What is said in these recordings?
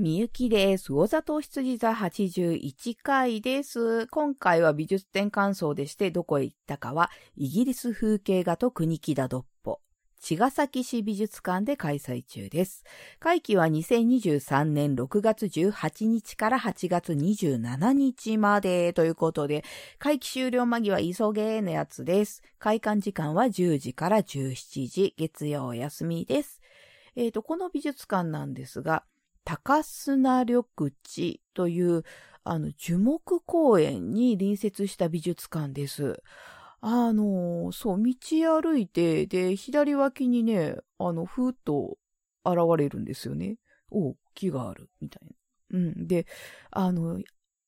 みゆきです。魚座糖羊座81回です。今回は美術展感想でしてどこへ行ったかは、イギリス風景画と国木田ドッポ、茅ヶ崎市美術館で開催中です。会期は2023年6月18日から8月27日までということで、会期終了間際急げーのやつです。開館時間は10時から17時、月曜休みです。えっ、ー、と、この美術館なんですが、高砂緑地という、あの、樹木公園に隣接した美術館です。あの、そう、道歩いて、で、左脇にね、あの、ふーっと現れるんですよね。お木がある、みたいな。うん。で、あの、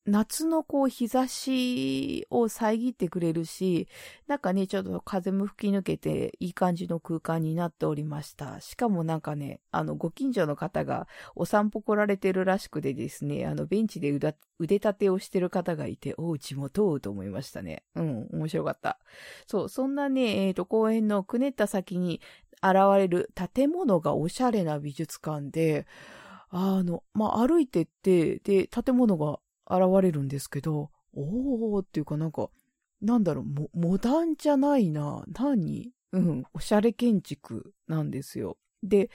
夏のこう日差しを遮ってくれるし、なんかね、ちょっと風も吹き抜けていい感じの空間になっておりました。しかもなんかね、あの、ご近所の方がお散歩来られてるらしくてですね、あの、ベンチで腕立てをしてる方がいて、おうちも通うと思いましたね。うん、面白かった。そう、そんなね、えっ、ー、と、公園のくねった先に現れる建物がおしゃれな美術館で、あの、まあ、歩いてって、で、建物が現れるんですけど、おーっていうかなんか、なんだろう、モモダンじゃないな。何？うん、おしゃれ建築なんですよ。で、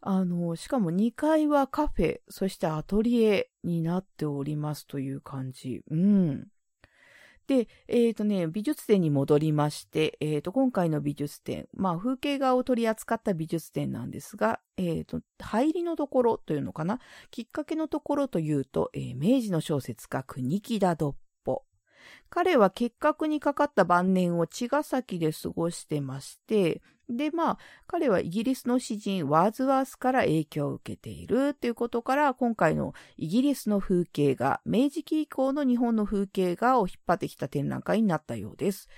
あの、しかも2階はカフェ、そしてアトリエになっておりますという感じ。うん。で、えっ、ー、とね、美術展に戻りまして、えっ、ー、と、今回の美術展、まあ、風景画を取り扱った美術展なんですが、えっ、ー、と、入りのところというのかな？きっかけのところというと、えー、明治の小説家、国木田ドッポ。彼は結核にかかった晩年を茅ヶ崎で過ごしてまして、で、まあ、彼はイギリスの詩人ワーズワースから影響を受けているということから、今回のイギリスの風景画、明治期以降の日本の風景画を引っ張ってきた展覧会になったようです。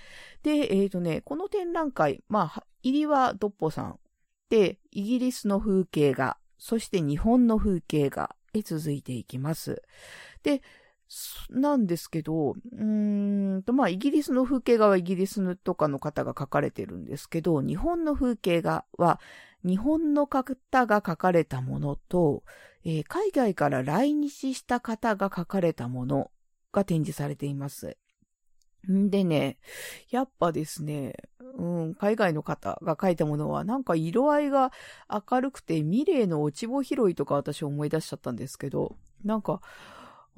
で、えっ、ー、とね、この展覧会、まあ、入りはドッポさんで、イギリスの風景画、そして日本の風景画へ続いていきます。で、なんですけど、うーんと、まあ、イギリスの風景画はイギリスとかの方が描かれてるんですけど、日本の風景画は日本の方が描かれたものと、えー、海外から来日した方が描かれたものが展示されています。んでね、やっぱですね、うん、海外の方が描いたものはなんか色合いが明るくて、ミレーの落ち穂拾いとか私思い出しちゃったんですけど、なんか、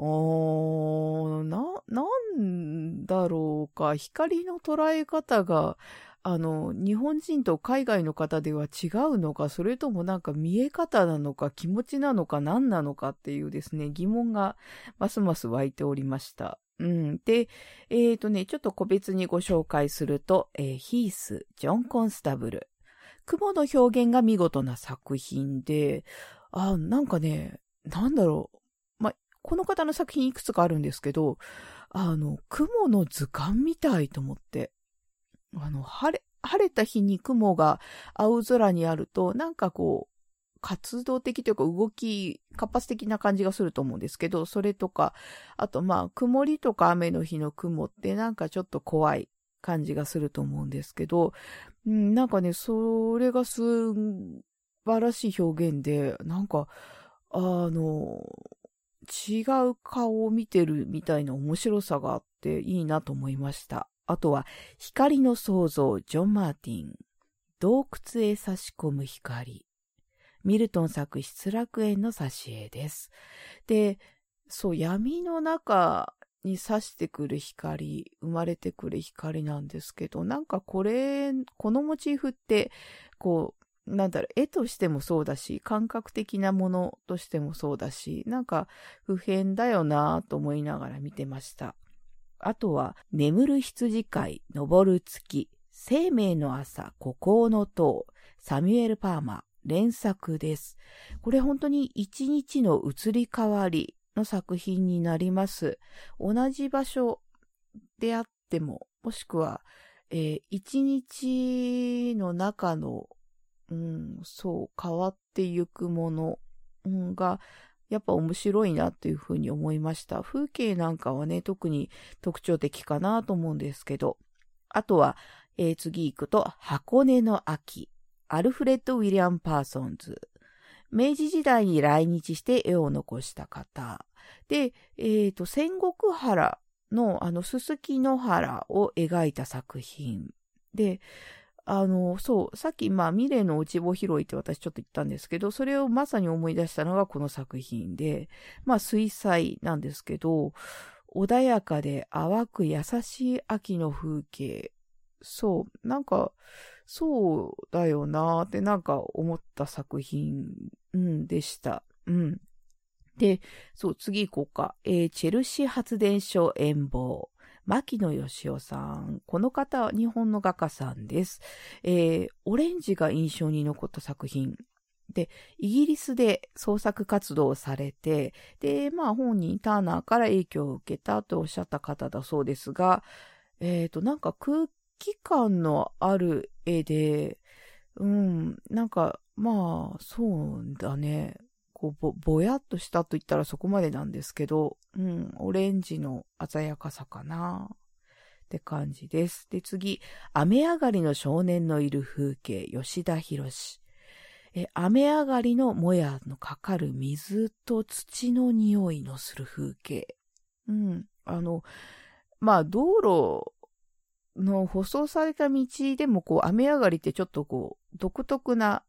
ー、な、なんだろうか、光の捉え方が、あの、日本人と海外の方では違うのか、それともなんか見え方なのか、気持ちなのか、何なのかっていうですね、疑問がますます湧いておりました。うん。で、えっ、ー、とね、ちょっと個別にご紹介すると、えー、ヒース、ジョン・コンスタブル。雲の表現が見事な作品で、あ、なんかね、なんだろう。この方の作品いくつかあるんですけど、あの、雲の図鑑みたいと思って。あの、晴れ、晴れた日に雲が青空にあると、なんかこう、活動的というか動き、活発的な感じがすると思うんですけど、それとか、あとまあ、曇りとか雨の日の雲ってなんかちょっと怖い感じがすると思うんですけど、うん、なんかね、それがす素晴らしい表現で、なんか、あの、違う顔を見てるみたいな面白さがあっていいなと思いました。あとは、光の創造、ジョン・マーティン。洞窟へ差し込む光。ミルトン作失楽園の挿絵です。で、そう、闇の中に差してくる光、生まれてくる光なんですけど、なんかこれ、このモチーフって、こう、なんだろう、絵としてもそうだし、感覚的なものとしてもそうだし、なんか不変だよなぁと思いながら見てました。あとは、眠る羊飼い、登る月、生命の朝、孤高の塔、サミュエル・パーマ、連作です。これ本当に一日の移り変わりの作品になります。同じ場所であっても、もしくは、えー、一日の中のうん、そう、変わってゆくもの、が、やっぱ面白いなっていうふうに思いました。風景なんかはね、特に特徴的かなと思うんですけど。あとは、えー、次行くと、箱根の秋。アルフレッド・ウィリアム・パーソンズ。明治時代に来日して絵を残した方。で、えっ、ー、と、戦国原の、あの、すすきの原を描いた作品。で、あの、そう、さっき、まあ、ミレーの落ち穂拾いって私ちょっと言ったんですけど、それをまさに思い出したのがこの作品で、まあ、水彩なんですけど、穏やかで淡く優しい秋の風景。そう、なんか、そうだよなーってなんか思った作品、うん、でした。うん。で、そう、次行こうか。えー、チェルシー発電所遠望。牧野義雄さん。この方日本の画家さんです。えー、オレンジが印象に残った作品。で、イギリスで創作活動をされて、で、まあ本人ターナーから影響を受けたとおっしゃった方だそうですが、えっ、ー、と、なんか空気感のある絵で、うん、なんか、まあ、そうだね。こうぼ、ぼやっとしたと言ったらそこまでなんですけど、うん、オレンジの鮮やかさかなって感じです。で、次、雨上がりの少年のいる風景、吉田博え、雨上がりのもやのかかる水と土の匂いのする風景。うん、あの、まあ、道路の舗装された道でもこう、雨上がりってちょっとこう、独特な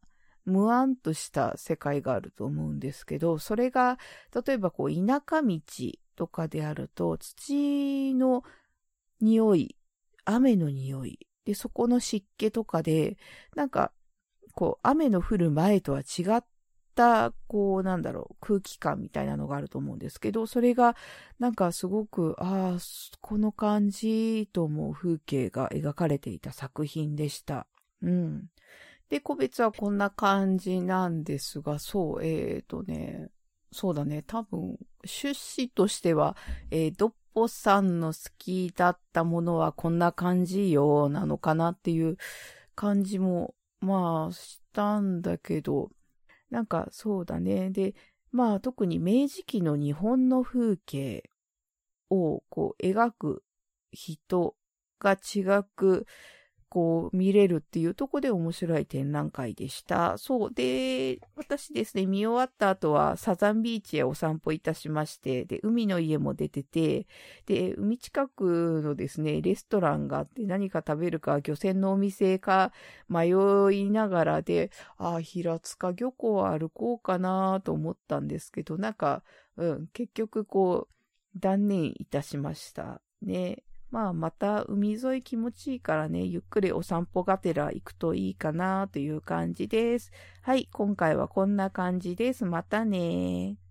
無案とした世界があると思うんですけど、それが、例えばこう、田舎道とかであると、土の匂い、雨の匂い、で、そこの湿気とかで、なんか、こう、雨の降る前とは違った、こう、なんだろう、空気感みたいなのがあると思うんですけど、それが、なんかすごく、ああ、この感じと思う風景が描かれていた作品でした。うん。で、個別はこんな感じなんですが、そう、えっ、ー、とね、そうだね、多分、趣旨としては、えー、ドッポさんの好きだったものはこんな感じよ、なのかなっていう感じも、まあ、したんだけど、なんかそうだね。で、まあ特に明治期の日本の風景をこう描く人が違く、こう見れるっていうとこで面白い展覧会でした。そう。で、私ですね、見終わった後はサザンビーチへお散歩いたしまして、で、海の家も出てて、で、海近くのですね、レストランがあって何か食べるか漁船のお店か迷いながらで、ああ、平塚漁港を歩こうかなと思ったんですけど、なんか、うん、結局こう、断念いたしました。ね。まあまた海沿い気持ちいいからね、ゆっくりお散歩がてら行くといいかなという感じです。はい、今回はこんな感じです。またね